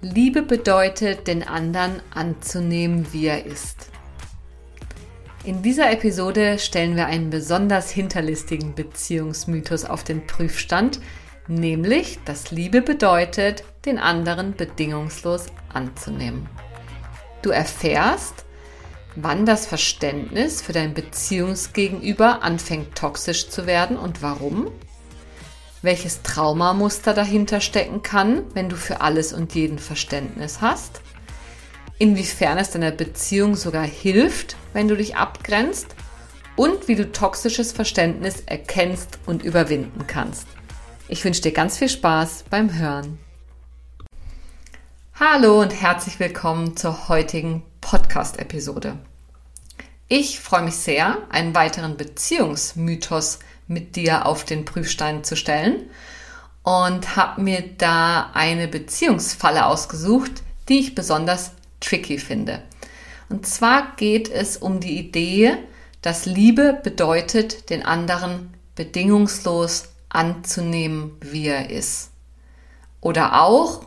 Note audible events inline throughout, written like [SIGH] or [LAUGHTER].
Liebe bedeutet, den anderen anzunehmen, wie er ist. In dieser Episode stellen wir einen besonders hinterlistigen Beziehungsmythos auf den Prüfstand, nämlich, dass Liebe bedeutet, den anderen bedingungslos anzunehmen. Du erfährst, wann das Verständnis für dein Beziehungsgegenüber anfängt toxisch zu werden und warum welches Traumamuster dahinter stecken kann, wenn du für alles und jeden Verständnis hast, inwiefern es deiner Beziehung sogar hilft, wenn du dich abgrenzt und wie du toxisches Verständnis erkennst und überwinden kannst. Ich wünsche dir ganz viel Spaß beim Hören. Hallo und herzlich willkommen zur heutigen Podcast-Episode. Ich freue mich sehr, einen weiteren Beziehungsmythos mit dir auf den Prüfstein zu stellen und habe mir da eine Beziehungsfalle ausgesucht, die ich besonders tricky finde. Und zwar geht es um die Idee, dass Liebe bedeutet, den anderen bedingungslos anzunehmen, wie er ist. Oder auch,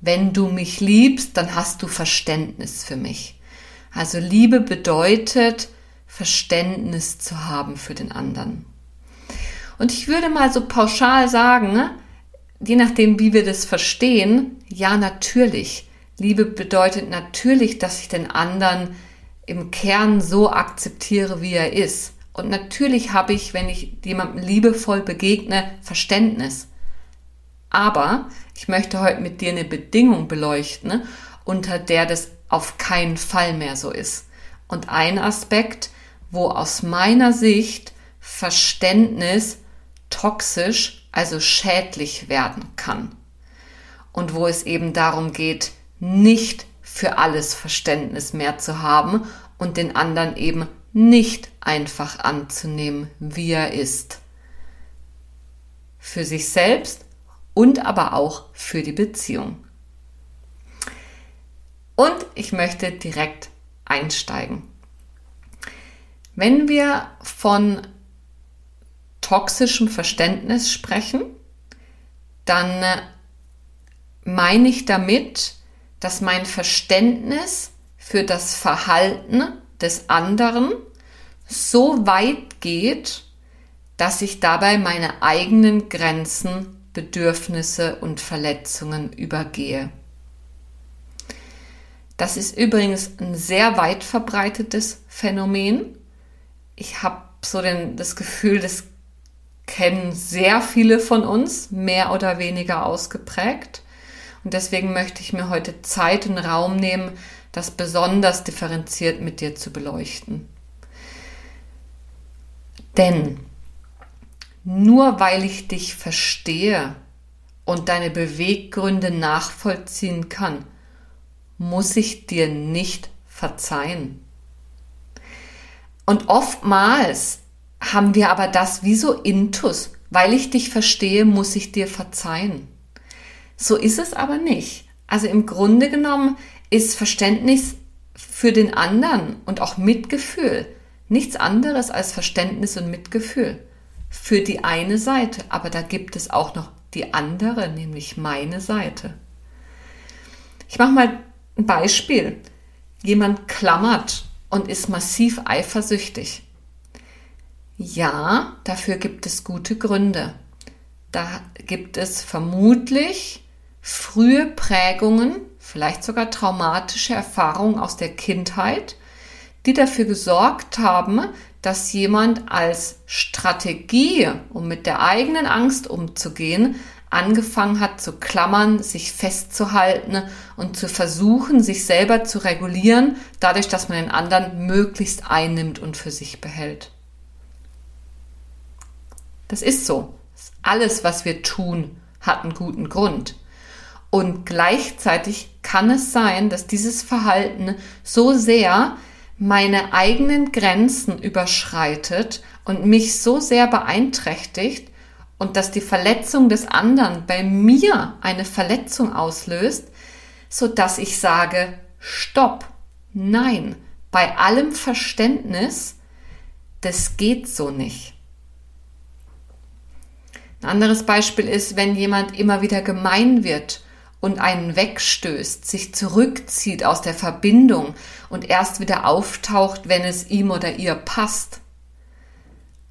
wenn du mich liebst, dann hast du Verständnis für mich. Also Liebe bedeutet, Verständnis zu haben für den anderen. Und ich würde mal so pauschal sagen, ne, je nachdem, wie wir das verstehen, ja, natürlich. Liebe bedeutet natürlich, dass ich den anderen im Kern so akzeptiere, wie er ist. Und natürlich habe ich, wenn ich jemandem liebevoll begegne, Verständnis. Aber ich möchte heute mit dir eine Bedingung beleuchten, ne, unter der das auf keinen Fall mehr so ist. Und ein Aspekt, wo aus meiner Sicht Verständnis toxisch, also schädlich werden kann. Und wo es eben darum geht, nicht für alles Verständnis mehr zu haben und den anderen eben nicht einfach anzunehmen, wie er ist. Für sich selbst und aber auch für die Beziehung. Und ich möchte direkt einsteigen. Wenn wir von toxischem Verständnis sprechen, dann äh, meine ich damit, dass mein Verständnis für das Verhalten des anderen so weit geht, dass ich dabei meine eigenen Grenzen, Bedürfnisse und Verletzungen übergehe. Das ist übrigens ein sehr weit verbreitetes Phänomen. Ich habe so den, das Gefühl, das kennen sehr viele von uns, mehr oder weniger ausgeprägt. Und deswegen möchte ich mir heute Zeit und Raum nehmen, das besonders differenziert mit dir zu beleuchten. Denn nur weil ich dich verstehe und deine Beweggründe nachvollziehen kann, muss ich dir nicht verzeihen. Und oftmals haben wir aber das wie so intus. Weil ich dich verstehe, muss ich dir verzeihen. So ist es aber nicht. Also im Grunde genommen ist Verständnis für den anderen und auch Mitgefühl nichts anderes als Verständnis und Mitgefühl für die eine Seite. Aber da gibt es auch noch die andere, nämlich meine Seite. Ich mache mal ein Beispiel. Jemand klammert und ist massiv eifersüchtig. Ja, dafür gibt es gute Gründe. Da gibt es vermutlich frühe Prägungen, vielleicht sogar traumatische Erfahrungen aus der Kindheit, die dafür gesorgt haben, dass jemand als Strategie, um mit der eigenen Angst umzugehen, angefangen hat zu klammern, sich festzuhalten und zu versuchen, sich selber zu regulieren, dadurch, dass man den anderen möglichst einnimmt und für sich behält. Das ist so. Alles, was wir tun, hat einen guten Grund. Und gleichzeitig kann es sein, dass dieses Verhalten so sehr meine eigenen Grenzen überschreitet und mich so sehr beeinträchtigt und dass die Verletzung des anderen bei mir eine Verletzung auslöst, so dass ich sage, stopp, nein, bei allem Verständnis, das geht so nicht. Ein anderes Beispiel ist, wenn jemand immer wieder gemein wird und einen wegstößt, sich zurückzieht aus der Verbindung und erst wieder auftaucht, wenn es ihm oder ihr passt.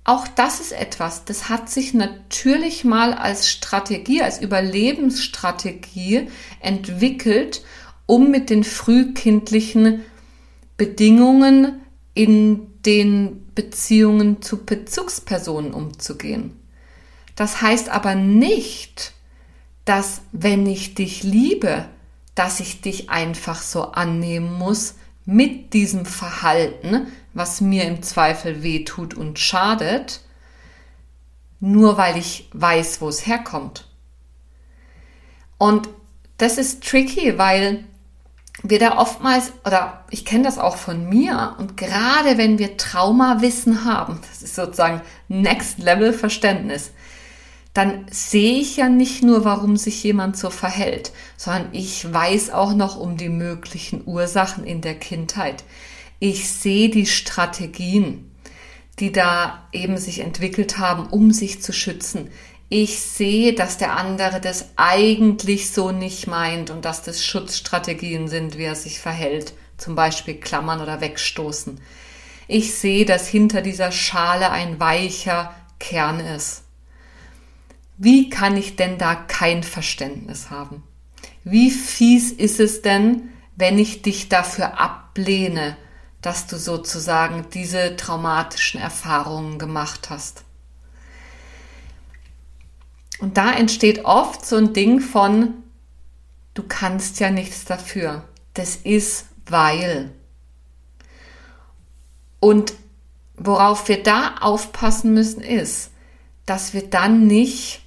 Auch das ist etwas, das hat sich natürlich mal als Strategie, als Überlebensstrategie entwickelt, um mit den frühkindlichen Bedingungen in den Beziehungen zu Bezugspersonen umzugehen. Das heißt aber nicht, dass wenn ich dich liebe, dass ich dich einfach so annehmen muss mit diesem Verhalten, was mir im Zweifel weh tut und schadet, nur weil ich weiß, wo es herkommt. Und das ist tricky, weil wir da oftmals, oder ich kenne das auch von mir, und gerade wenn wir Traumawissen haben, das ist sozusagen Next Level Verständnis, dann sehe ich ja nicht nur, warum sich jemand so verhält, sondern ich weiß auch noch um die möglichen Ursachen in der Kindheit. Ich sehe die Strategien, die da eben sich entwickelt haben, um sich zu schützen. Ich sehe, dass der andere das eigentlich so nicht meint und dass das Schutzstrategien sind, wie er sich verhält, zum Beispiel klammern oder wegstoßen. Ich sehe, dass hinter dieser Schale ein weicher Kern ist. Wie kann ich denn da kein Verständnis haben? Wie fies ist es denn, wenn ich dich dafür ablehne, dass du sozusagen diese traumatischen Erfahrungen gemacht hast? Und da entsteht oft so ein Ding von, du kannst ja nichts dafür. Das ist weil. Und worauf wir da aufpassen müssen, ist, dass wir dann nicht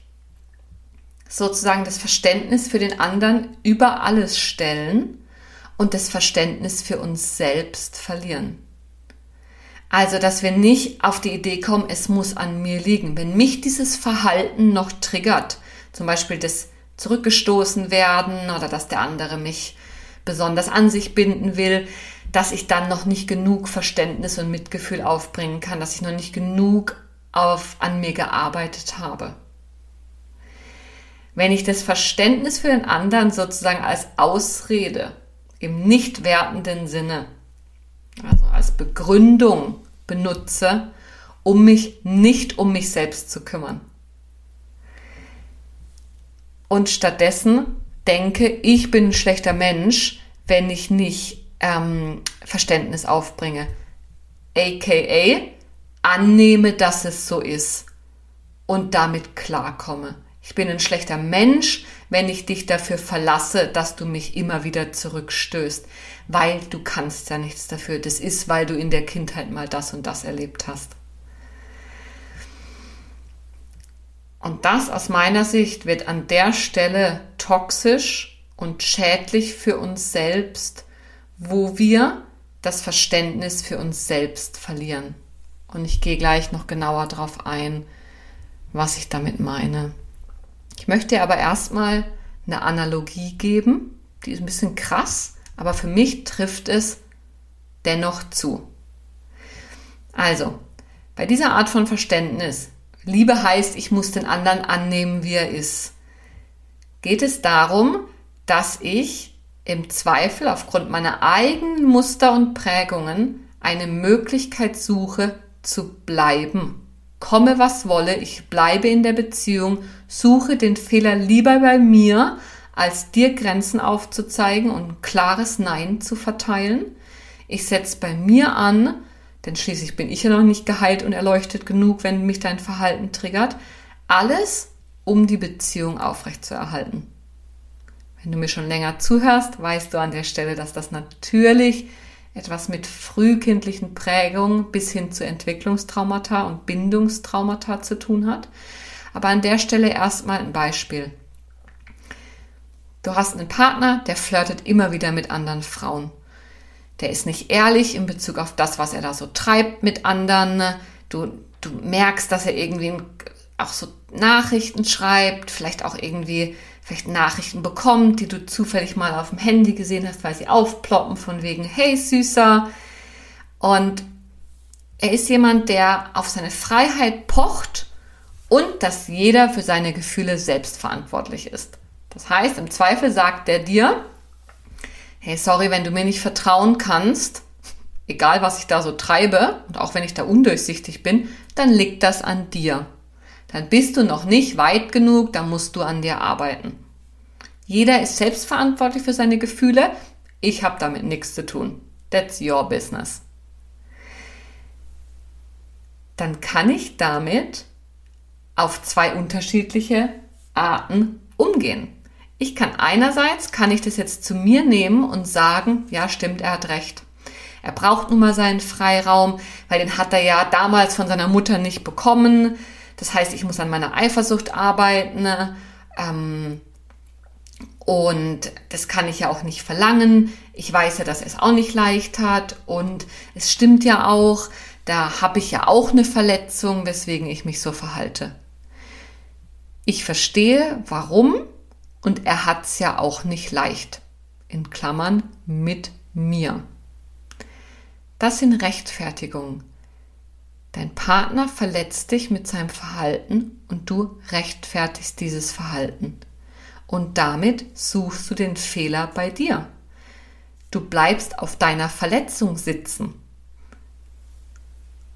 sozusagen das Verständnis für den anderen über alles stellen und das Verständnis für uns selbst verlieren. Also, dass wir nicht auf die Idee kommen, es muss an mir liegen. Wenn mich dieses Verhalten noch triggert, zum Beispiel das zurückgestoßen werden oder dass der andere mich besonders an sich binden will, dass ich dann noch nicht genug Verständnis und Mitgefühl aufbringen kann, dass ich noch nicht genug auf, an mir gearbeitet habe. Wenn ich das Verständnis für den anderen sozusagen als Ausrede im nicht wertenden Sinne, also als Begründung benutze, um mich nicht um mich selbst zu kümmern. Und stattdessen denke, ich bin ein schlechter Mensch, wenn ich nicht ähm, Verständnis aufbringe. AKA annehme, dass es so ist und damit klarkomme. Ich bin ein schlechter Mensch, wenn ich dich dafür verlasse, dass du mich immer wieder zurückstößt, weil du kannst ja nichts dafür. Das ist, weil du in der Kindheit mal das und das erlebt hast. Und das aus meiner Sicht wird an der Stelle toxisch und schädlich für uns selbst, wo wir das Verständnis für uns selbst verlieren. Und ich gehe gleich noch genauer darauf ein, was ich damit meine. Ich möchte aber erstmal eine Analogie geben, die ist ein bisschen krass, aber für mich trifft es dennoch zu. Also, bei dieser Art von Verständnis, Liebe heißt, ich muss den anderen annehmen, wie er ist, geht es darum, dass ich im Zweifel aufgrund meiner eigenen Muster und Prägungen eine Möglichkeit suche, zu bleiben komme was wolle, ich bleibe in der Beziehung, suche den Fehler lieber bei mir, als dir Grenzen aufzuzeigen und ein klares Nein zu verteilen. Ich setze bei mir an, denn schließlich bin ich ja noch nicht geheilt und erleuchtet genug, wenn mich dein Verhalten triggert. Alles, um die Beziehung aufrechtzuerhalten. Wenn du mir schon länger zuhörst, weißt du an der Stelle, dass das natürlich etwas mit frühkindlichen Prägungen bis hin zu Entwicklungstraumata und Bindungstraumata zu tun hat. Aber an der Stelle erstmal ein Beispiel. Du hast einen Partner, der flirtet immer wieder mit anderen Frauen. Der ist nicht ehrlich in Bezug auf das, was er da so treibt mit anderen. Du, du merkst, dass er irgendwie auch so Nachrichten schreibt, vielleicht auch irgendwie vielleicht Nachrichten bekommt, die du zufällig mal auf dem Handy gesehen hast, weil sie aufploppen von wegen, hey Süßer. Und er ist jemand, der auf seine Freiheit pocht und dass jeder für seine Gefühle selbst verantwortlich ist. Das heißt, im Zweifel sagt er dir, hey, sorry, wenn du mir nicht vertrauen kannst, egal was ich da so treibe und auch wenn ich da undurchsichtig bin, dann liegt das an dir. Dann bist du noch nicht weit genug, dann musst du an dir arbeiten. Jeder ist selbstverantwortlich für seine Gefühle. Ich habe damit nichts zu tun. That's your business. Dann kann ich damit auf zwei unterschiedliche Arten umgehen. Ich kann einerseits, kann ich das jetzt zu mir nehmen und sagen, ja stimmt, er hat recht. Er braucht nun mal seinen Freiraum, weil den hat er ja damals von seiner Mutter nicht bekommen. Das heißt, ich muss an meiner Eifersucht arbeiten. Ähm, und das kann ich ja auch nicht verlangen. Ich weiß ja, dass er es auch nicht leicht hat. Und es stimmt ja auch, da habe ich ja auch eine Verletzung, weswegen ich mich so verhalte. Ich verstehe, warum und er hat es ja auch nicht leicht. In Klammern mit mir. Das sind Rechtfertigungen. Dein Partner verletzt dich mit seinem Verhalten und du rechtfertigst dieses Verhalten. Und damit suchst du den Fehler bei dir. Du bleibst auf deiner Verletzung sitzen.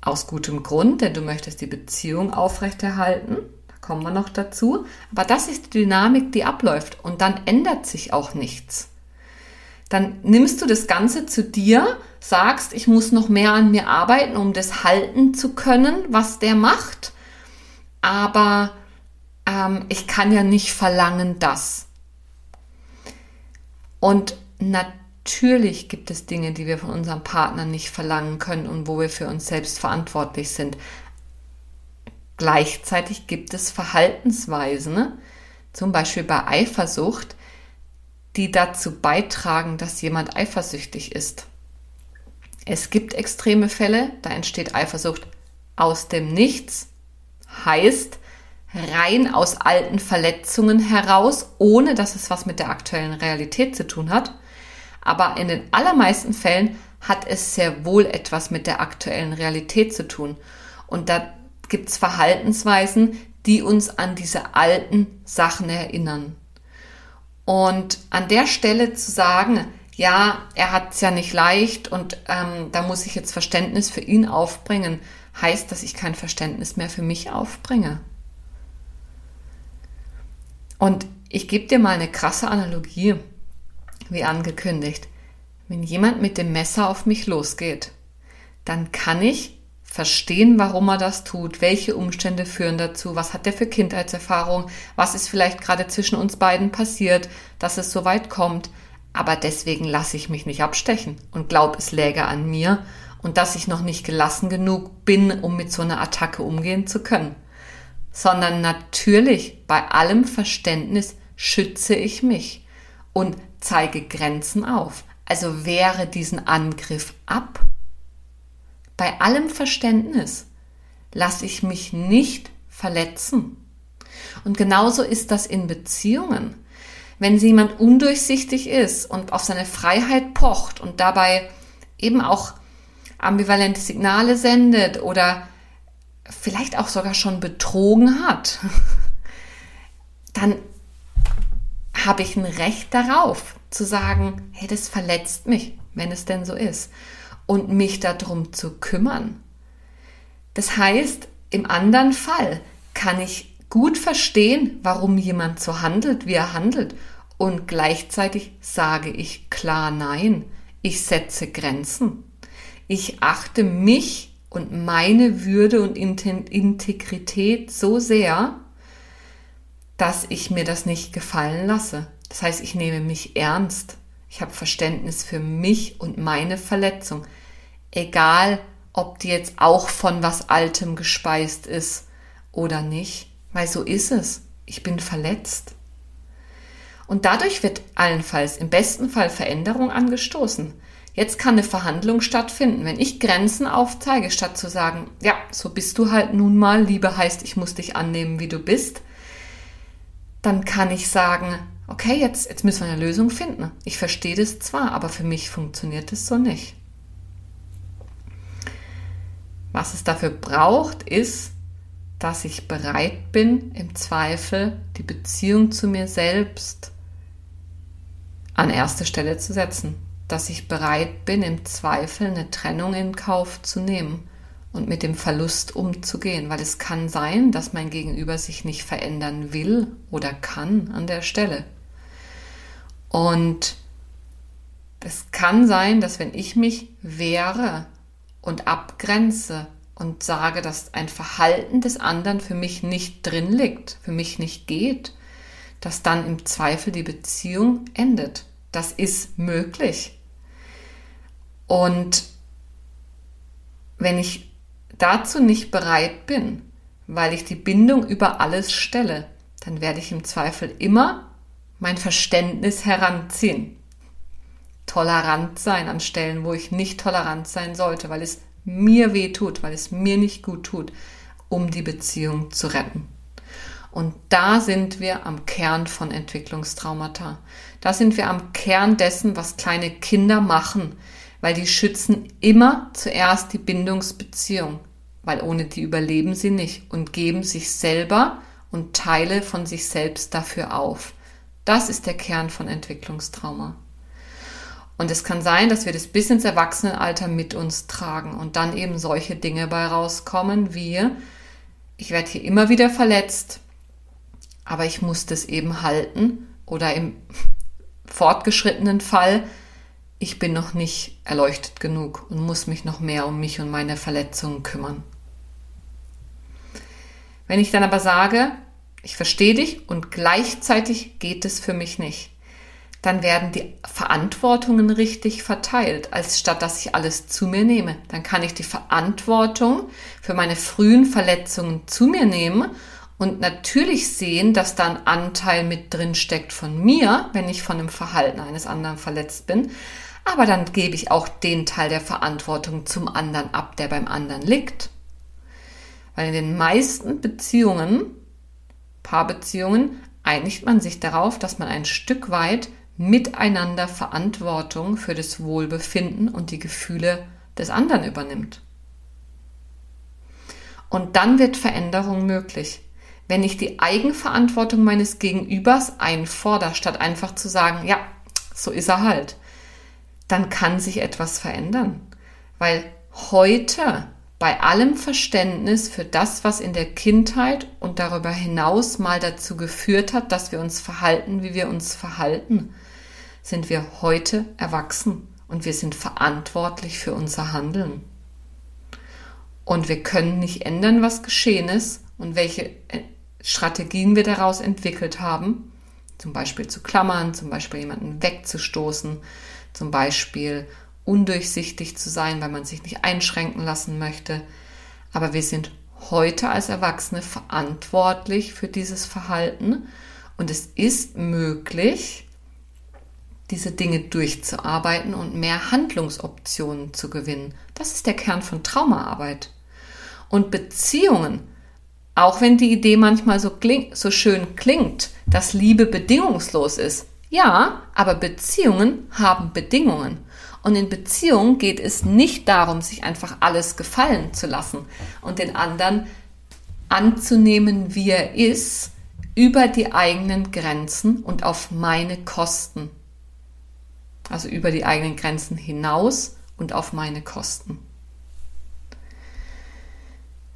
Aus gutem Grund, denn du möchtest die Beziehung aufrechterhalten kommen wir noch dazu. Aber das ist die Dynamik, die abläuft und dann ändert sich auch nichts. Dann nimmst du das Ganze zu dir, sagst, ich muss noch mehr an mir arbeiten, um das halten zu können, was der macht. Aber ähm, ich kann ja nicht verlangen, das. Und natürlich gibt es Dinge, die wir von unserem Partner nicht verlangen können und wo wir für uns selbst verantwortlich sind. Gleichzeitig gibt es Verhaltensweisen, zum Beispiel bei Eifersucht, die dazu beitragen, dass jemand eifersüchtig ist. Es gibt extreme Fälle, da entsteht Eifersucht aus dem Nichts, heißt rein aus alten Verletzungen heraus, ohne dass es was mit der aktuellen Realität zu tun hat. Aber in den allermeisten Fällen hat es sehr wohl etwas mit der aktuellen Realität zu tun. Und da gibt es Verhaltensweisen, die uns an diese alten Sachen erinnern. Und an der Stelle zu sagen, ja, er hat es ja nicht leicht und ähm, da muss ich jetzt Verständnis für ihn aufbringen, heißt, dass ich kein Verständnis mehr für mich aufbringe. Und ich gebe dir mal eine krasse Analogie, wie angekündigt. Wenn jemand mit dem Messer auf mich losgeht, dann kann ich verstehen, warum er das tut, welche Umstände führen dazu, was hat er für Kindheitserfahrung, was ist vielleicht gerade zwischen uns beiden passiert, dass es so weit kommt. Aber deswegen lasse ich mich nicht abstechen und glaube, es läge an mir und dass ich noch nicht gelassen genug bin, um mit so einer Attacke umgehen zu können. Sondern natürlich bei allem Verständnis schütze ich mich und zeige Grenzen auf. Also wehre diesen Angriff ab bei allem Verständnis lasse ich mich nicht verletzen. Und genauso ist das in Beziehungen. Wenn jemand undurchsichtig ist und auf seine Freiheit pocht und dabei eben auch ambivalente Signale sendet oder vielleicht auch sogar schon betrogen hat, [LAUGHS] dann habe ich ein Recht darauf zu sagen, hey, das verletzt mich, wenn es denn so ist und mich darum zu kümmern. Das heißt, im anderen Fall kann ich gut verstehen, warum jemand so handelt, wie er handelt. Und gleichzeitig sage ich klar Nein. Ich setze Grenzen. Ich achte mich und meine Würde und Integrität so sehr, dass ich mir das nicht gefallen lasse. Das heißt, ich nehme mich ernst. Ich habe Verständnis für mich und meine Verletzung egal ob die jetzt auch von was Altem gespeist ist oder nicht, weil so ist es. Ich bin verletzt. Und dadurch wird allenfalls im besten Fall Veränderung angestoßen. Jetzt kann eine Verhandlung stattfinden. Wenn ich Grenzen aufzeige, statt zu sagen, ja, so bist du halt nun mal, Liebe heißt, ich muss dich annehmen, wie du bist, dann kann ich sagen, okay, jetzt, jetzt müssen wir eine Lösung finden. Ich verstehe das zwar, aber für mich funktioniert es so nicht. Was es dafür braucht, ist, dass ich bereit bin, im Zweifel die Beziehung zu mir selbst an erste Stelle zu setzen. Dass ich bereit bin, im Zweifel eine Trennung in Kauf zu nehmen und mit dem Verlust umzugehen, weil es kann sein, dass mein Gegenüber sich nicht verändern will oder kann an der Stelle. Und es kann sein, dass wenn ich mich wehre und abgrenze und sage, dass ein Verhalten des anderen für mich nicht drin liegt, für mich nicht geht, dass dann im Zweifel die Beziehung endet. Das ist möglich. Und wenn ich dazu nicht bereit bin, weil ich die Bindung über alles stelle, dann werde ich im Zweifel immer mein Verständnis heranziehen. Tolerant sein an Stellen, wo ich nicht tolerant sein sollte, weil es mir weh tut, weil es mir nicht gut tut, um die Beziehung zu retten. Und da sind wir am Kern von Entwicklungstraumata. Da sind wir am Kern dessen, was kleine Kinder machen, weil die schützen immer zuerst die Bindungsbeziehung, weil ohne die überleben sie nicht und geben sich selber und Teile von sich selbst dafür auf. Das ist der Kern von Entwicklungstrauma. Und es kann sein, dass wir das bis ins Erwachsenenalter mit uns tragen und dann eben solche Dinge bei rauskommen wie, ich werde hier immer wieder verletzt, aber ich muss das eben halten oder im [LAUGHS] fortgeschrittenen Fall, ich bin noch nicht erleuchtet genug und muss mich noch mehr um mich und meine Verletzungen kümmern. Wenn ich dann aber sage, ich verstehe dich und gleichzeitig geht es für mich nicht. Dann werden die Verantwortungen richtig verteilt, als statt dass ich alles zu mir nehme. Dann kann ich die Verantwortung für meine frühen Verletzungen zu mir nehmen und natürlich sehen, dass da ein Anteil mit drin steckt von mir, wenn ich von dem Verhalten eines anderen verletzt bin. Aber dann gebe ich auch den Teil der Verantwortung zum anderen ab, der beim anderen liegt. Weil in den meisten Beziehungen Paarbeziehungen einigt man sich darauf, dass man ein Stück weit miteinander Verantwortung für das Wohlbefinden und die Gefühle des anderen übernimmt. Und dann wird Veränderung möglich. Wenn ich die Eigenverantwortung meines Gegenübers einfordere, statt einfach zu sagen, ja, so ist er halt, dann kann sich etwas verändern. Weil heute bei allem Verständnis für das, was in der Kindheit und darüber hinaus mal dazu geführt hat, dass wir uns verhalten, wie wir uns verhalten, sind wir heute erwachsen und wir sind verantwortlich für unser Handeln. Und wir können nicht ändern, was geschehen ist und welche äh, Strategien wir daraus entwickelt haben. Zum Beispiel zu klammern, zum Beispiel jemanden wegzustoßen, zum Beispiel undurchsichtig zu sein, weil man sich nicht einschränken lassen möchte. Aber wir sind heute als Erwachsene verantwortlich für dieses Verhalten und es ist möglich, diese Dinge durchzuarbeiten und mehr Handlungsoptionen zu gewinnen. Das ist der Kern von Traumaarbeit. Und Beziehungen, auch wenn die Idee manchmal so, kling, so schön klingt, dass Liebe bedingungslos ist. Ja, aber Beziehungen haben Bedingungen. Und in Beziehungen geht es nicht darum, sich einfach alles gefallen zu lassen und den anderen anzunehmen, wie er ist, über die eigenen Grenzen und auf meine Kosten. Also über die eigenen Grenzen hinaus und auf meine Kosten.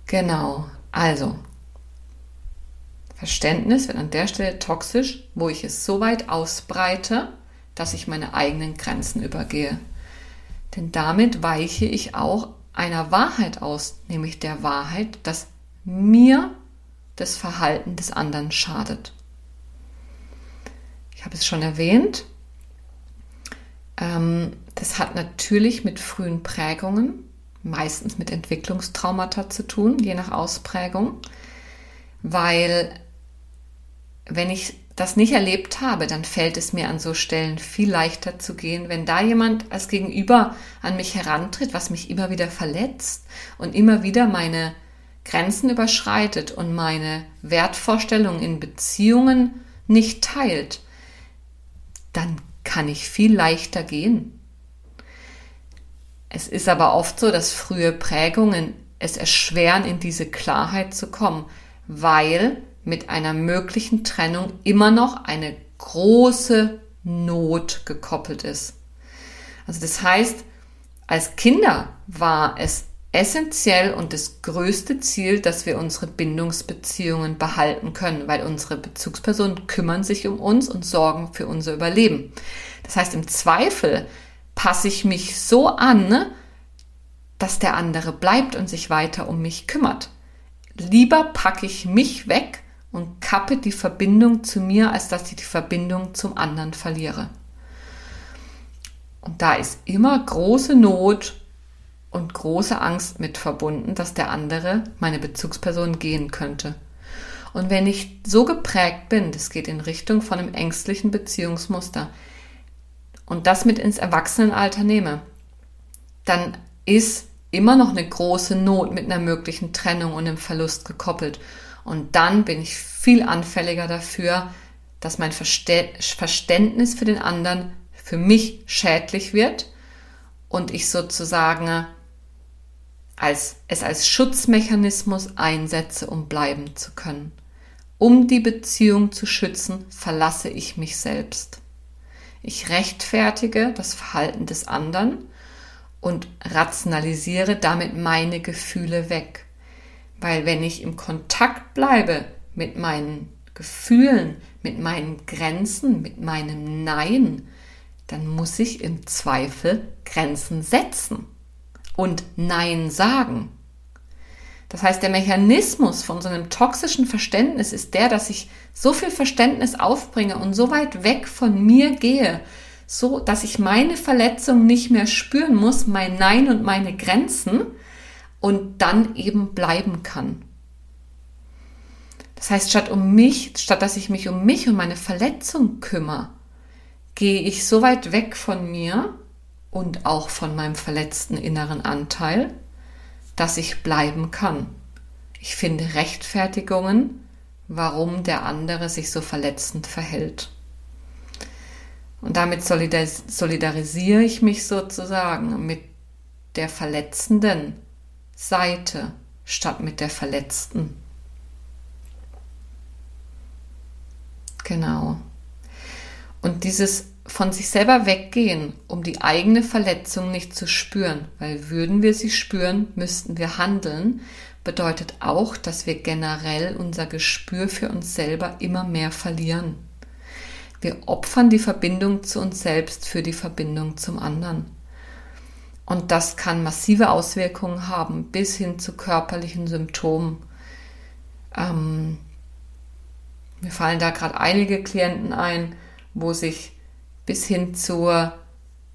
Genau, also Verständnis wird an der Stelle toxisch, wo ich es so weit ausbreite, dass ich meine eigenen Grenzen übergehe. Denn damit weiche ich auch einer Wahrheit aus, nämlich der Wahrheit, dass mir das Verhalten des anderen schadet. Ich habe es schon erwähnt, das hat natürlich mit frühen Prägungen, meistens mit Entwicklungstraumata zu tun, je nach Ausprägung, weil wenn ich das nicht erlebt habe, dann fällt es mir an so Stellen viel leichter zu gehen, wenn da jemand als Gegenüber an mich herantritt, was mich immer wieder verletzt und immer wieder meine Grenzen überschreitet und meine Wertvorstellungen in Beziehungen nicht teilt, dann kann ich viel leichter gehen. Es ist aber oft so, dass frühe Prägungen es erschweren, in diese Klarheit zu kommen, weil mit einer möglichen Trennung immer noch eine große Not gekoppelt ist. Also das heißt, als Kinder war es essentiell und das größte Ziel, dass wir unsere Bindungsbeziehungen behalten können, weil unsere Bezugspersonen kümmern sich um uns und sorgen für unser Überleben. Das heißt, im Zweifel passe ich mich so an, dass der andere bleibt und sich weiter um mich kümmert. Lieber packe ich mich weg und kappe die Verbindung zu mir, als dass ich die Verbindung zum anderen verliere. Und da ist immer große Not und große Angst mit verbunden, dass der andere, meine Bezugsperson, gehen könnte. Und wenn ich so geprägt bin, das geht in Richtung von einem ängstlichen Beziehungsmuster, und das mit ins Erwachsenenalter nehme, dann ist immer noch eine große Not mit einer möglichen Trennung und einem Verlust gekoppelt. Und dann bin ich viel anfälliger dafür, dass mein Verständnis für den anderen für mich schädlich wird und ich sozusagen als, es als Schutzmechanismus einsetze, um bleiben zu können. Um die Beziehung zu schützen, verlasse ich mich selbst. Ich rechtfertige das Verhalten des anderen und rationalisiere damit meine Gefühle weg. Weil wenn ich im Kontakt bleibe mit meinen Gefühlen, mit meinen Grenzen, mit meinem Nein, dann muss ich im Zweifel Grenzen setzen und Nein sagen. Das heißt, der Mechanismus von so einem toxischen Verständnis ist der, dass ich so viel Verständnis aufbringe und so weit weg von mir gehe, so dass ich meine Verletzung nicht mehr spüren muss, mein Nein und meine Grenzen und dann eben bleiben kann. Das heißt, statt um mich, statt dass ich mich um mich und meine Verletzung kümmere, gehe ich so weit weg von mir und auch von meinem verletzten inneren Anteil, dass ich bleiben kann. Ich finde Rechtfertigungen, warum der andere sich so verletzend verhält. Und damit solidarisiere ich mich sozusagen mit der verletzenden Seite statt mit der verletzten. Genau. Und dieses von sich selber weggehen, um die eigene Verletzung nicht zu spüren, weil würden wir sie spüren, müssten wir handeln, bedeutet auch, dass wir generell unser Gespür für uns selber immer mehr verlieren. Wir opfern die Verbindung zu uns selbst für die Verbindung zum anderen. Und das kann massive Auswirkungen haben, bis hin zu körperlichen Symptomen. Ähm, mir fallen da gerade einige Klienten ein, wo sich bis hin zur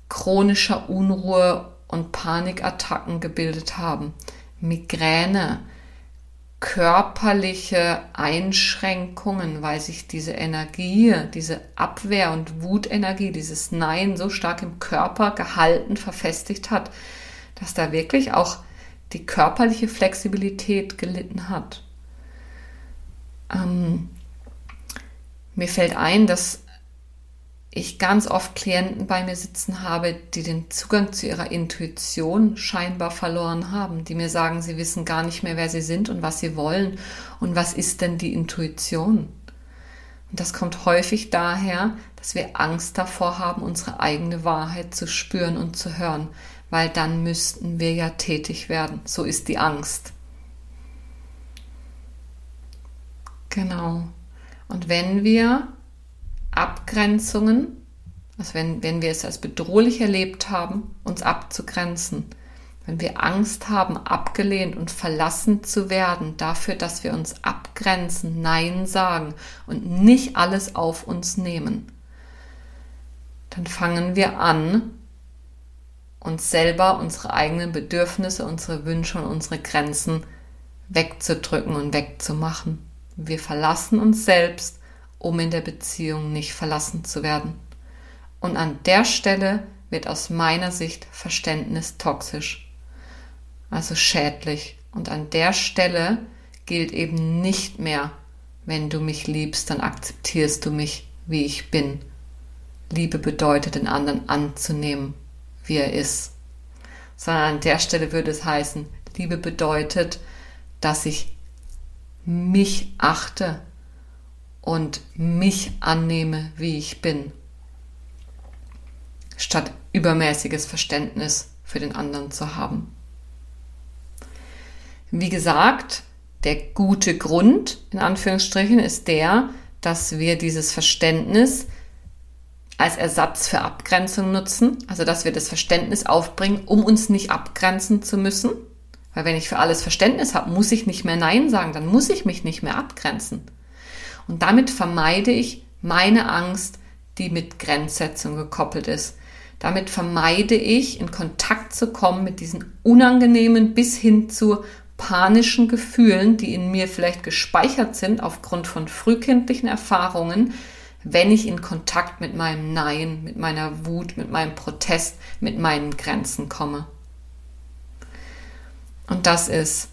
chronischer Unruhe und Panikattacken gebildet haben. Migräne, körperliche Einschränkungen, weil sich diese Energie, diese Abwehr- und Wutenergie, dieses Nein so stark im Körper gehalten, verfestigt hat, dass da wirklich auch die körperliche Flexibilität gelitten hat. Ähm, mir fällt ein, dass ich ganz oft Klienten bei mir sitzen habe, die den Zugang zu ihrer Intuition scheinbar verloren haben, die mir sagen, sie wissen gar nicht mehr, wer sie sind und was sie wollen und was ist denn die Intuition. Und das kommt häufig daher, dass wir Angst davor haben, unsere eigene Wahrheit zu spüren und zu hören, weil dann müssten wir ja tätig werden. So ist die Angst. Genau. Und wenn wir Abgrenzungen, also wenn, wenn wir es als bedrohlich erlebt haben, uns abzugrenzen. Wenn wir Angst haben, abgelehnt und verlassen zu werden, dafür, dass wir uns abgrenzen, Nein sagen und nicht alles auf uns nehmen, dann fangen wir an, uns selber, unsere eigenen Bedürfnisse, unsere Wünsche und unsere Grenzen wegzudrücken und wegzumachen. Wir verlassen uns selbst um in der Beziehung nicht verlassen zu werden. Und an der Stelle wird aus meiner Sicht Verständnis toxisch, also schädlich. Und an der Stelle gilt eben nicht mehr, wenn du mich liebst, dann akzeptierst du mich, wie ich bin. Liebe bedeutet, den anderen anzunehmen, wie er ist. Sondern an der Stelle würde es heißen, Liebe bedeutet, dass ich mich achte und mich annehme, wie ich bin, statt übermäßiges Verständnis für den anderen zu haben. Wie gesagt, der gute Grund, in Anführungsstrichen, ist der, dass wir dieses Verständnis als Ersatz für Abgrenzung nutzen, also dass wir das Verständnis aufbringen, um uns nicht abgrenzen zu müssen. Weil wenn ich für alles Verständnis habe, muss ich nicht mehr Nein sagen, dann muss ich mich nicht mehr abgrenzen. Und damit vermeide ich meine Angst, die mit Grenzsetzung gekoppelt ist. Damit vermeide ich, in Kontakt zu kommen mit diesen unangenehmen bis hin zu panischen Gefühlen, die in mir vielleicht gespeichert sind aufgrund von frühkindlichen Erfahrungen, wenn ich in Kontakt mit meinem Nein, mit meiner Wut, mit meinem Protest, mit meinen Grenzen komme. Und das ist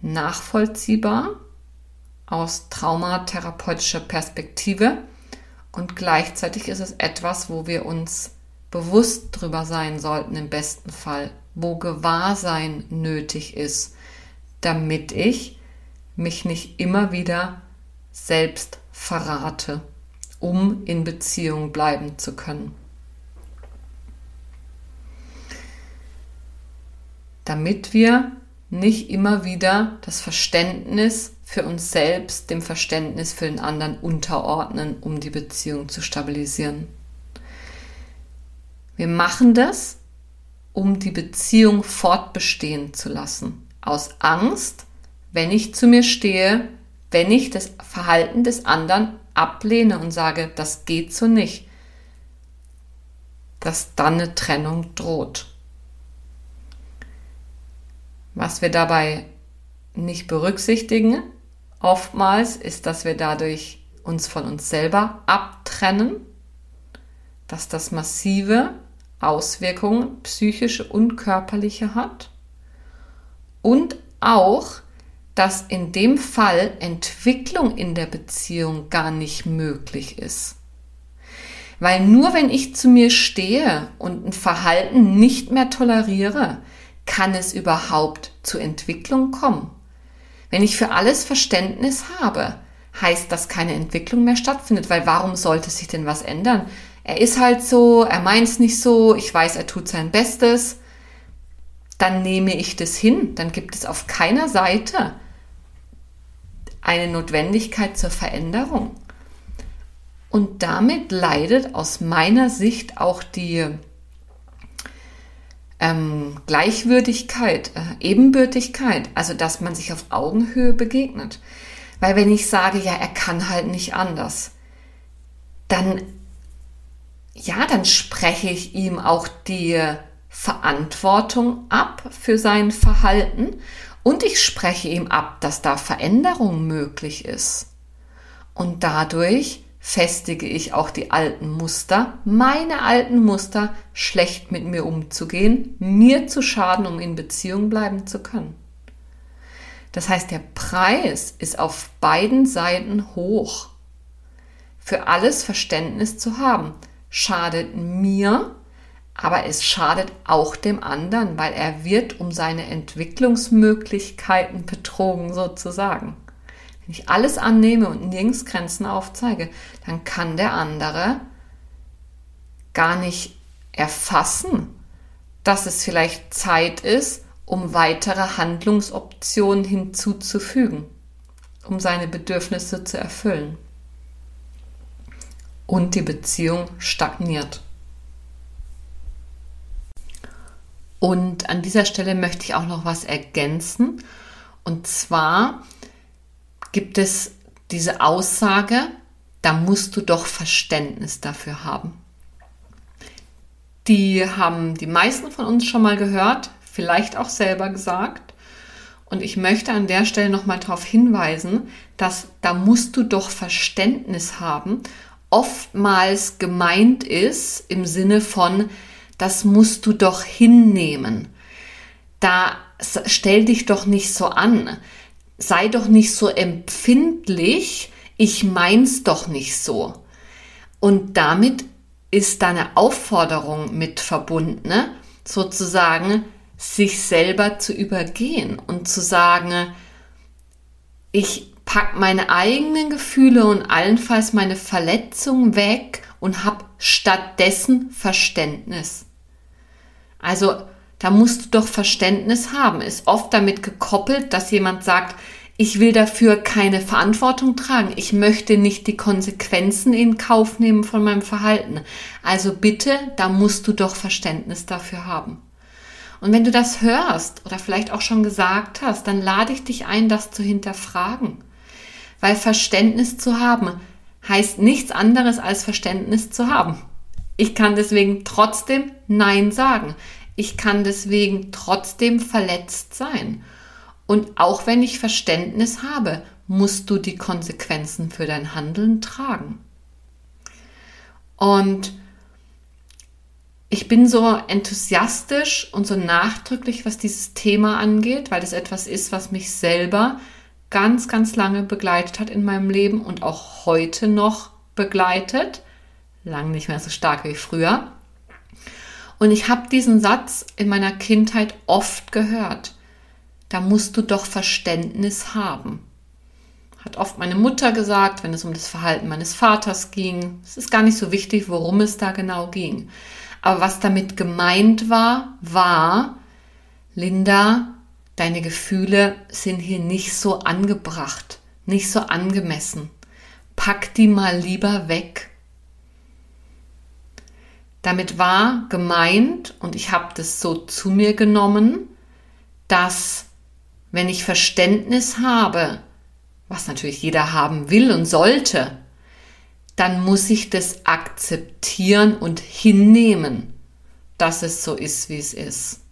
nachvollziehbar aus traumatherapeutischer Perspektive und gleichzeitig ist es etwas, wo wir uns bewusst drüber sein sollten im besten Fall, wo Gewahrsein nötig ist, damit ich mich nicht immer wieder selbst verrate, um in Beziehung bleiben zu können. Damit wir nicht immer wieder das Verständnis für uns selbst dem Verständnis für den anderen unterordnen, um die Beziehung zu stabilisieren. Wir machen das, um die Beziehung fortbestehen zu lassen aus Angst, wenn ich zu mir stehe, wenn ich das Verhalten des anderen ablehne und sage, das geht so nicht, dass dann eine Trennung droht. Was wir dabei nicht berücksichtigen, oftmals, ist, dass wir dadurch uns von uns selber abtrennen, dass das massive Auswirkungen psychische und körperliche hat und auch, dass in dem Fall Entwicklung in der Beziehung gar nicht möglich ist. Weil nur wenn ich zu mir stehe und ein Verhalten nicht mehr toleriere, kann es überhaupt zu Entwicklung kommen. Wenn ich für alles Verständnis habe, heißt, dass keine Entwicklung mehr stattfindet, weil warum sollte sich denn was ändern? Er ist halt so, er meint es nicht so, ich weiß, er tut sein Bestes, dann nehme ich das hin. Dann gibt es auf keiner Seite eine Notwendigkeit zur Veränderung. Und damit leidet aus meiner Sicht auch die ähm, Gleichwürdigkeit, äh, Ebenbürtigkeit, also dass man sich auf Augenhöhe begegnet. Weil wenn ich sage, ja, er kann halt nicht anders, dann, ja, dann spreche ich ihm auch die Verantwortung ab für sein Verhalten und ich spreche ihm ab, dass da Veränderung möglich ist. Und dadurch festige ich auch die alten Muster, meine alten Muster, schlecht mit mir umzugehen, mir zu schaden, um in Beziehung bleiben zu können. Das heißt, der Preis ist auf beiden Seiten hoch. Für alles Verständnis zu haben, schadet mir aber es schadet auch dem anderen, weil er wird um seine Entwicklungsmöglichkeiten betrogen sozusagen. Wenn ich alles annehme und nirgends Grenzen aufzeige, dann kann der andere gar nicht erfassen, dass es vielleicht Zeit ist, um weitere Handlungsoptionen hinzuzufügen, um seine Bedürfnisse zu erfüllen. Und die Beziehung stagniert. Und an dieser Stelle möchte ich auch noch was ergänzen. Und zwar gibt es diese Aussage, da musst du doch Verständnis dafür haben. Die haben die meisten von uns schon mal gehört, vielleicht auch selber gesagt. Und ich möchte an der Stelle nochmal darauf hinweisen, dass da musst du doch Verständnis haben, oftmals gemeint ist im Sinne von, das musst du doch hinnehmen. Da stell dich doch nicht so an. Sei doch nicht so empfindlich. Ich mein's doch nicht so. Und damit ist deine Aufforderung mit verbunden, ne? sozusagen sich selber zu übergehen und zu sagen, ich pack meine eigenen Gefühle und allenfalls meine Verletzung weg und habe stattdessen Verständnis. Also da musst du doch Verständnis haben. Ist oft damit gekoppelt, dass jemand sagt, ich will dafür keine Verantwortung tragen. Ich möchte nicht die Konsequenzen in Kauf nehmen von meinem Verhalten. Also bitte, da musst du doch Verständnis dafür haben. Und wenn du das hörst oder vielleicht auch schon gesagt hast, dann lade ich dich ein, das zu hinterfragen. Weil Verständnis zu haben heißt nichts anderes als Verständnis zu haben. Ich kann deswegen trotzdem Nein sagen. Ich kann deswegen trotzdem verletzt sein. Und auch wenn ich Verständnis habe, musst du die Konsequenzen für dein Handeln tragen. Und ich bin so enthusiastisch und so nachdrücklich, was dieses Thema angeht, weil es etwas ist, was mich selber ganz, ganz lange begleitet hat in meinem Leben und auch heute noch begleitet. Lang nicht mehr so stark wie früher. Und ich habe diesen Satz in meiner Kindheit oft gehört da musst du doch Verständnis haben. Hat oft meine Mutter gesagt, wenn es um das Verhalten meines Vaters ging. Es ist gar nicht so wichtig, worum es da genau ging. Aber was damit gemeint war, war, Linda, deine Gefühle sind hier nicht so angebracht, nicht so angemessen. Pack die mal lieber weg. Damit war gemeint, und ich habe das so zu mir genommen, dass wenn ich Verständnis habe, was natürlich jeder haben will und sollte, dann muss ich das akzeptieren und hinnehmen, dass es so ist, wie es ist.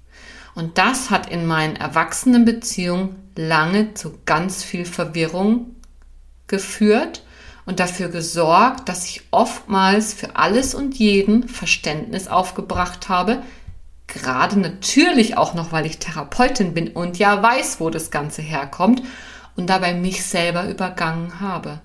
Und das hat in meinen Erwachsenenbeziehungen lange zu ganz viel Verwirrung geführt und dafür gesorgt, dass ich oftmals für alles und jeden Verständnis aufgebracht habe, gerade natürlich auch noch, weil ich Therapeutin bin und ja weiß, wo das Ganze herkommt und dabei mich selber übergangen habe.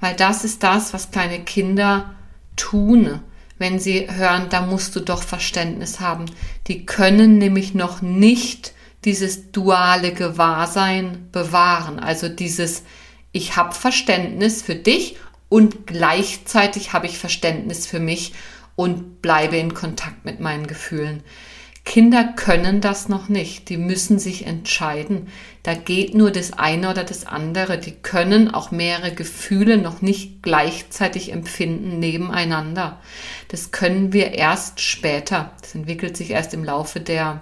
Weil das ist das, was kleine Kinder tun, wenn sie hören, da musst du doch Verständnis haben. Die können nämlich noch nicht dieses duale Gewahrsein bewahren, also dieses ich habe Verständnis für dich und gleichzeitig habe ich Verständnis für mich und bleibe in Kontakt mit meinen Gefühlen. Kinder können das noch nicht. Die müssen sich entscheiden. Da geht nur das eine oder das andere. Die können auch mehrere Gefühle noch nicht gleichzeitig empfinden nebeneinander. Das können wir erst später. Das entwickelt sich erst im Laufe der,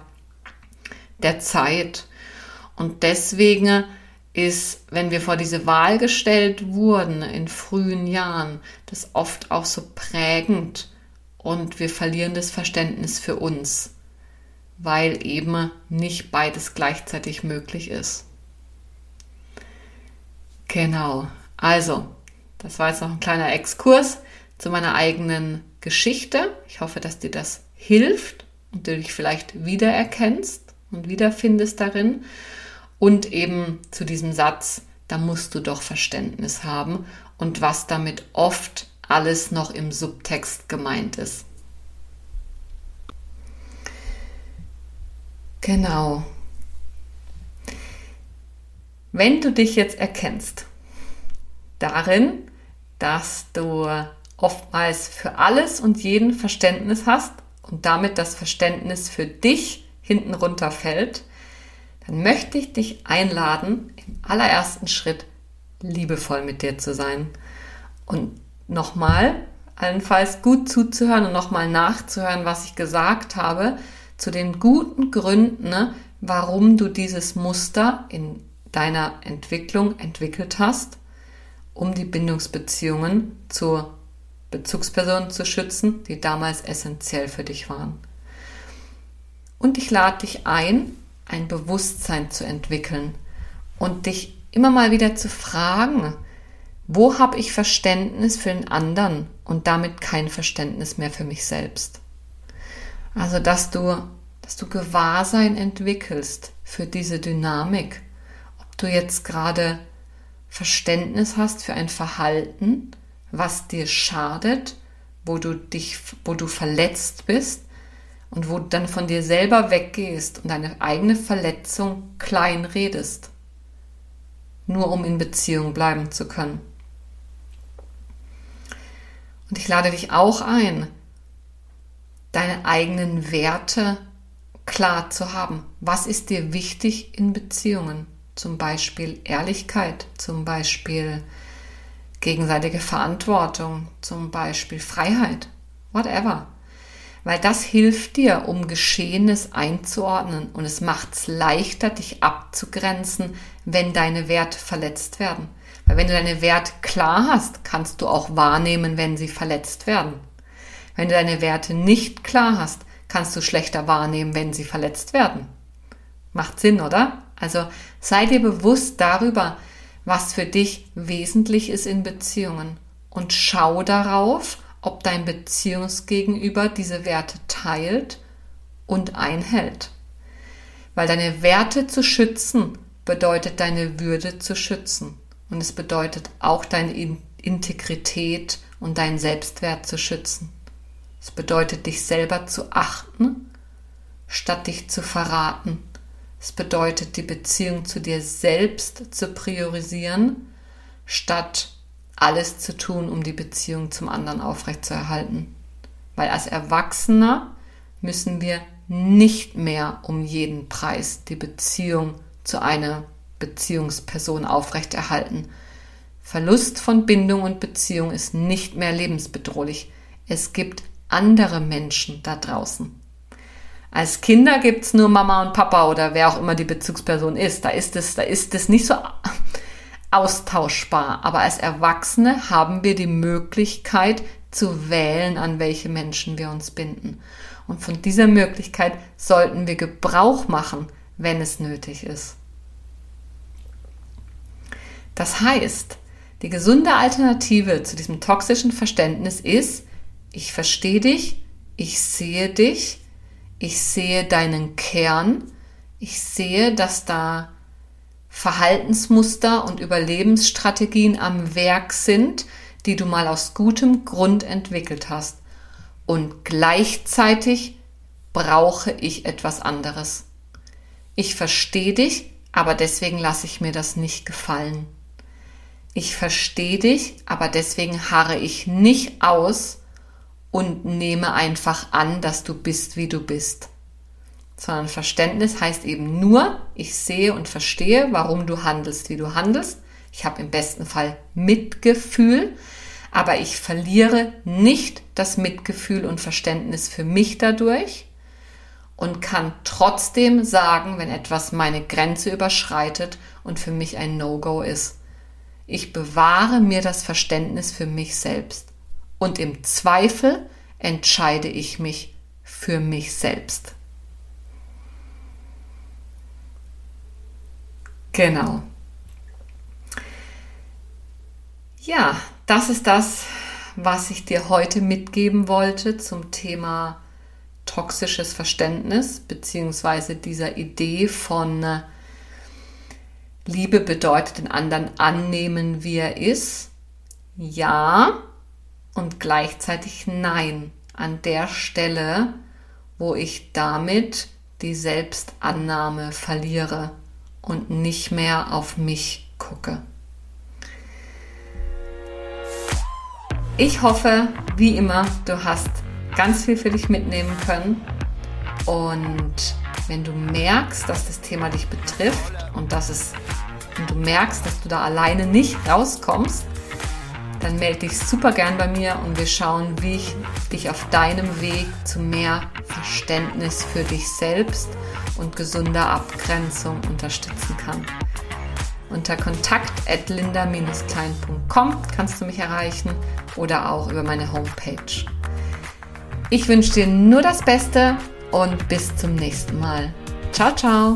der Zeit. Und deswegen ist, wenn wir vor diese Wahl gestellt wurden in frühen Jahren, das oft auch so prägend und wir verlieren das Verständnis für uns, weil eben nicht beides gleichzeitig möglich ist. Genau, also, das war jetzt noch ein kleiner Exkurs zu meiner eigenen Geschichte. Ich hoffe, dass dir das hilft und du dich vielleicht wiedererkennst und wiederfindest darin. Und eben zu diesem Satz, da musst du doch Verständnis haben und was damit oft alles noch im Subtext gemeint ist. Genau. Wenn du dich jetzt erkennst darin, dass du oftmals für alles und jeden Verständnis hast und damit das Verständnis für dich hinten runterfällt, dann möchte ich dich einladen, im allerersten Schritt liebevoll mit dir zu sein und nochmal allenfalls gut zuzuhören und nochmal nachzuhören, was ich gesagt habe, zu den guten Gründen, ne, warum du dieses Muster in deiner Entwicklung entwickelt hast, um die Bindungsbeziehungen zur Bezugsperson zu schützen, die damals essentiell für dich waren. Und ich lade dich ein, ein Bewusstsein zu entwickeln und dich immer mal wieder zu fragen, wo habe ich Verständnis für den anderen und damit kein Verständnis mehr für mich selbst? Also, dass du, dass du Gewahrsein entwickelst für diese Dynamik. Ob du jetzt gerade Verständnis hast für ein Verhalten, was dir schadet, wo du dich, wo du verletzt bist und wo du dann von dir selber weggehst und deine eigene Verletzung klein redest, nur um in Beziehung bleiben zu können. Und ich lade dich auch ein, deine eigenen Werte klar zu haben. Was ist dir wichtig in Beziehungen? Zum Beispiel Ehrlichkeit, zum Beispiel gegenseitige Verantwortung, zum Beispiel Freiheit, whatever. Weil das hilft dir, um Geschehenes einzuordnen und es macht es leichter, dich abzugrenzen, wenn deine Werte verletzt werden. Weil wenn du deine Werte klar hast, kannst du auch wahrnehmen, wenn sie verletzt werden. Wenn du deine Werte nicht klar hast, kannst du schlechter wahrnehmen, wenn sie verletzt werden. Macht Sinn, oder? Also sei dir bewusst darüber, was für dich wesentlich ist in Beziehungen und schau darauf, ob dein Beziehungsgegenüber diese Werte teilt und einhält. Weil deine Werte zu schützen bedeutet deine Würde zu schützen. Und es bedeutet auch deine Integrität und deinen Selbstwert zu schützen. Es bedeutet dich selber zu achten, statt dich zu verraten. Es bedeutet die Beziehung zu dir selbst zu priorisieren, statt alles zu tun, um die Beziehung zum anderen aufrechtzuerhalten. Weil als Erwachsener müssen wir nicht mehr um jeden Preis die Beziehung zu einer Beziehungsperson aufrechterhalten. Verlust von Bindung und Beziehung ist nicht mehr lebensbedrohlich. Es gibt andere Menschen da draußen. Als Kinder gibt es nur Mama und Papa oder wer auch immer die Bezugsperson ist. Da ist es, da ist es nicht so austauschbar. Aber als Erwachsene haben wir die Möglichkeit zu wählen, an welche Menschen wir uns binden. Und von dieser Möglichkeit sollten wir Gebrauch machen, wenn es nötig ist. Das heißt, die gesunde Alternative zu diesem toxischen Verständnis ist, ich verstehe dich, ich sehe dich, ich sehe deinen Kern, ich sehe, dass da Verhaltensmuster und Überlebensstrategien am Werk sind, die du mal aus gutem Grund entwickelt hast. Und gleichzeitig brauche ich etwas anderes. Ich verstehe dich, aber deswegen lasse ich mir das nicht gefallen ich verstehe dich, aber deswegen harre ich nicht aus und nehme einfach an, dass du bist, wie du bist. Sondern Verständnis heißt eben nur, ich sehe und verstehe, warum du handelst, wie du handelst. Ich habe im besten Fall Mitgefühl, aber ich verliere nicht das Mitgefühl und Verständnis für mich dadurch und kann trotzdem sagen, wenn etwas meine Grenze überschreitet und für mich ein No-Go ist. Ich bewahre mir das Verständnis für mich selbst. Und im Zweifel entscheide ich mich für mich selbst. Genau. Ja, das ist das, was ich dir heute mitgeben wollte zum Thema toxisches Verständnis beziehungsweise dieser Idee von äh, Liebe bedeutet den anderen annehmen, wie er ist. Ja und gleichzeitig nein. An der Stelle, wo ich damit die Selbstannahme verliere und nicht mehr auf mich gucke. Ich hoffe, wie immer, du hast ganz viel für dich mitnehmen können und wenn du merkst, dass das Thema dich betrifft und dass es und du merkst, dass du da alleine nicht rauskommst, dann melde dich super gern bei mir und wir schauen, wie ich dich auf deinem Weg zu mehr Verständnis für dich selbst und gesunder Abgrenzung unterstützen kann. Unter kontakt.linda-klein.com kannst du mich erreichen oder auch über meine Homepage. Ich wünsche dir nur das Beste und bis zum nächsten Mal. Ciao, ciao!